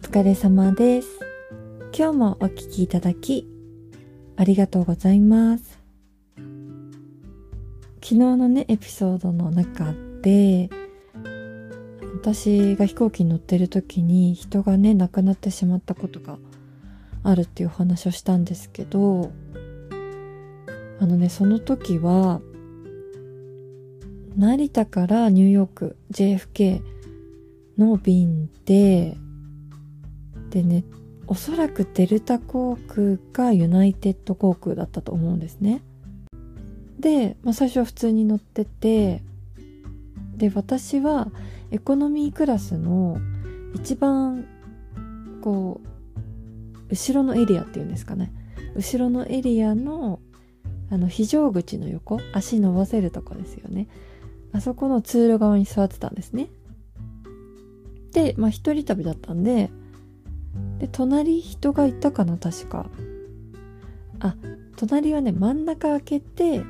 疲れ様です。今日もお聴きいただき、ありがとうございます。昨日のね、エピソードの中で、私が飛行機に乗ってる時に人がね、亡くなってしまったことがあるっていうお話をしたんですけど、あのね、その時は、成田からニューヨーク JFK の便ででねおそらくデルタ航空かユナイテッド航空だったと思うんですね。で、まあ、最初は普通に乗っててで私はエコノミークラスの一番こう後ろのエリアっていうんですかね。後ろのエリアのあの非常口の横足伸ばせるとこですよね。あそこの通路側に座ってたんですね。でまあ一人旅だったんでで隣人がいたかな確か。あ隣はね真ん中開けて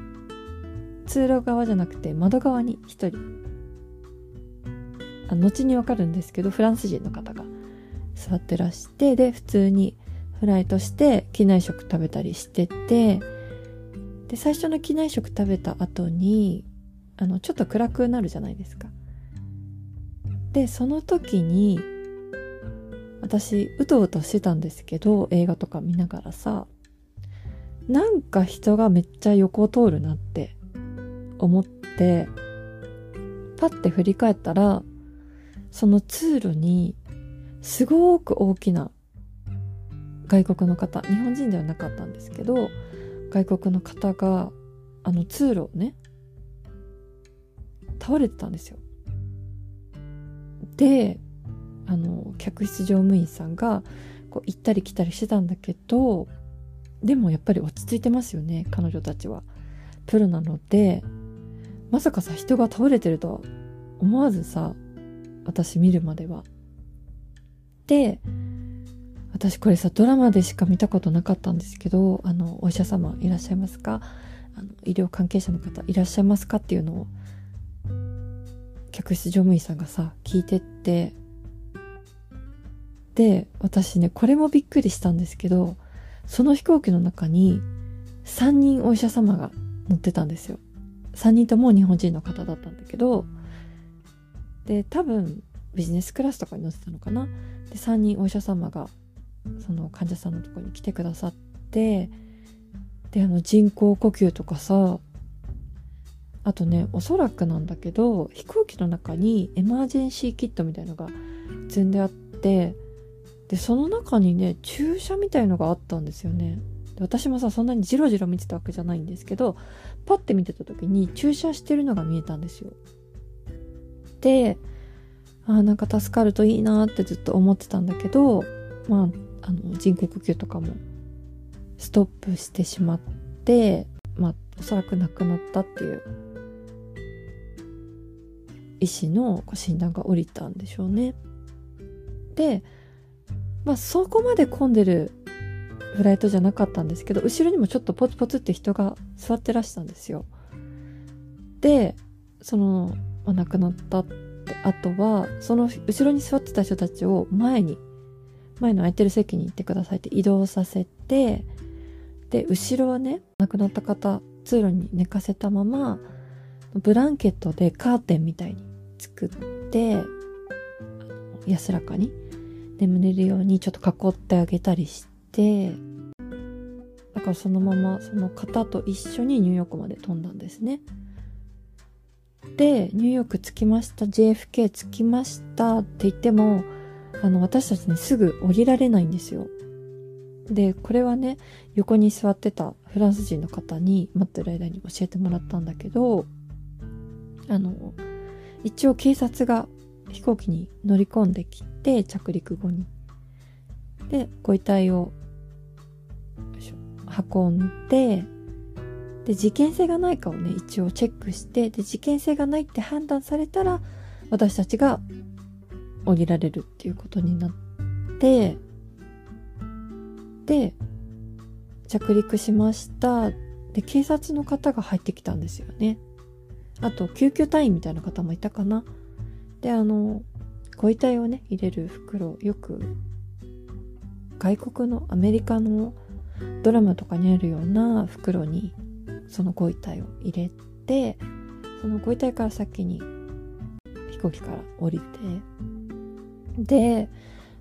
通路側じゃなくて窓側に1人。あ後にわかるんですけどフランス人の方が座ってらしてで普通にフライトして機内食食べたりしててで最初の機内食食べた後にあのちょっと暗くなるじゃないですか。でその時に私うとうとしてたんですけど映画とか見ながらさなんか人がめっちゃ横を通るなって思ってパッて振り返ったらその通路にすごく大きな外国の方日本人ではなかったんですけど外国の方があの通路をね倒れてたんですよ。であの客室乗務員さんがこう行ったり来たりしてたんだけどでもやっぱり落ち着いてますよね彼女たちは。プロなのでまさかさ人が倒れてるとは思わずさ私見るまでは。で私これさドラマでしか見たことなかったんですけどあのお医者様いらっしゃいますか？あの医療関係者の方いらっしゃいますか？っていうのを客室乗務員さんがさ聞いてってで私ねこれもびっくりしたんですけどその飛行機の中に3人お医者様が乗ってたんですよ。3人とも日本人の方だったんだけどで多分ビジネスクラスとかに乗ってたのかな？で3人お医者様がその患者さんのとこに来てくださってであの人工呼吸とかさあとねおそらくなんだけど飛行機の中にエマージェンシーキットみたいのが積んであってでその中にね注射みたいのがあったんですよね。私もさそんなにジロジロ見てたわけじゃないんですけどパッて見てた時に注射してるのが見えたんですよ。であなんか助かるといいなってずっと思ってたんだけどまああの人工呼吸とかもストップしてしまってまあおそらく亡くなったっていう医師の診断が下りたんでしょうね。でまあそこまで混んでるフライトじゃなかったんですけど後ろにもちょっとポツポツって人が座ってらしたんですよ。でその、まあ、亡くなったってあとはその後ろに座ってた人たちを前に前の空いてる席に行ってくださいって移動させてで後ろはね亡くなった方通路に寝かせたままブランケットでカーテンみたいに作って安らかに。眠れるようにちょっと囲ってあげたりしてだからそのままその方と一緒にニューヨークまで飛んだんですね。でニューヨーク着きました JFK 着きましたって言ってもあの私たちねすぐ降りられないんですよ。でこれはね横に座ってたフランス人の方に待ってる間に教えてもらったんだけどあの一応警察が飛行機に乗り込んできて着陸後に。でご遺体を運んでで事件性がないかをね一応チェックしてで事件性がないって判断されたら私たちが降りられるっていうことになってで着陸しました。で警察の方が入ってきたんですよね。あと救急隊員みたいな方もいたかな。であのご遺体をね入れる袋よく外国のアメリカのドラマとかにあるような袋にそのご遺体を入れてそのご遺体から先に飛行機から降りてで、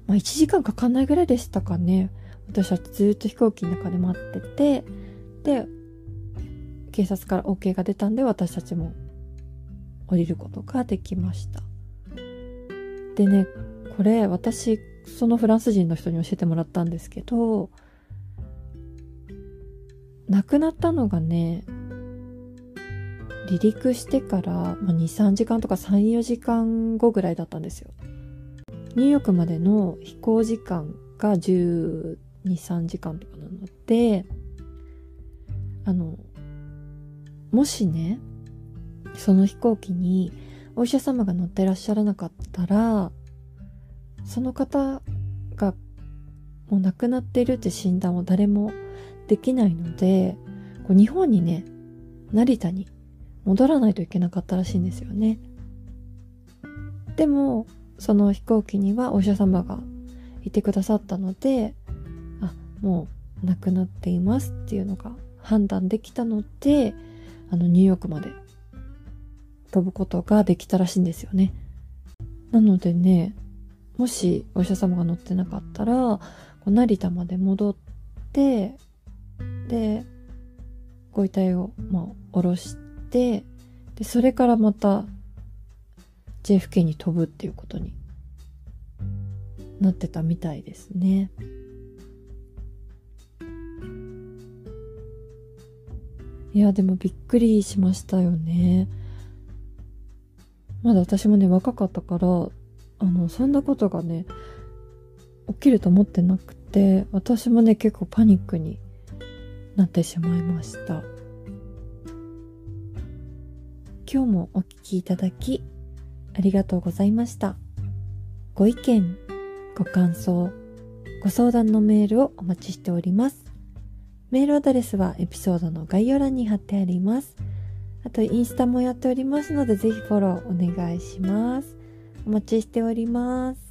まあ、1時間かかんないぐらいでしたかね私はずっと飛行機の中で待っててで警察から OK が出たんで私たちも降りることができました。でねこれ私そのフランス人の人に教えてもらったんですけど亡くなったのがね離陸してから、ま、23時間とか34時間後ぐらいだったんですよ。ニューヨークまでの飛行時間が1 2 3時間とかなのであのもしねその飛行機にお医者様が乗ってらっしゃらなかったらその方がもう亡くなっているって診断を誰もできないのでこう日本にね成田に戻らないといけなかったらしいんですよね。でもその飛行機にはお医者様がいてくださったのであもう亡くなっていますっていうのが判断できたのであのニューヨークまで飛ぶことができたらしいんですよねなのでねもしお医者様が乗ってなかったらこう成田まで戻ってでご遺体をまあ下ろしてでそれからまた JFK に飛ぶっていうことになってたみたいですね。いやでもびっくりしましたよね。まだ私もね若かったからあのそんなことがね起きると思ってなくて私もね結構パニックになってしまいました。今日もお聞きいただきありがとうございました。ご意見ご感想ご相談のメールをお待ちしております。メールアドレスはエピソードの概要欄に貼ってあります。あとインスタもやっておりますのでぜひフォローお願いします。お待ちしております。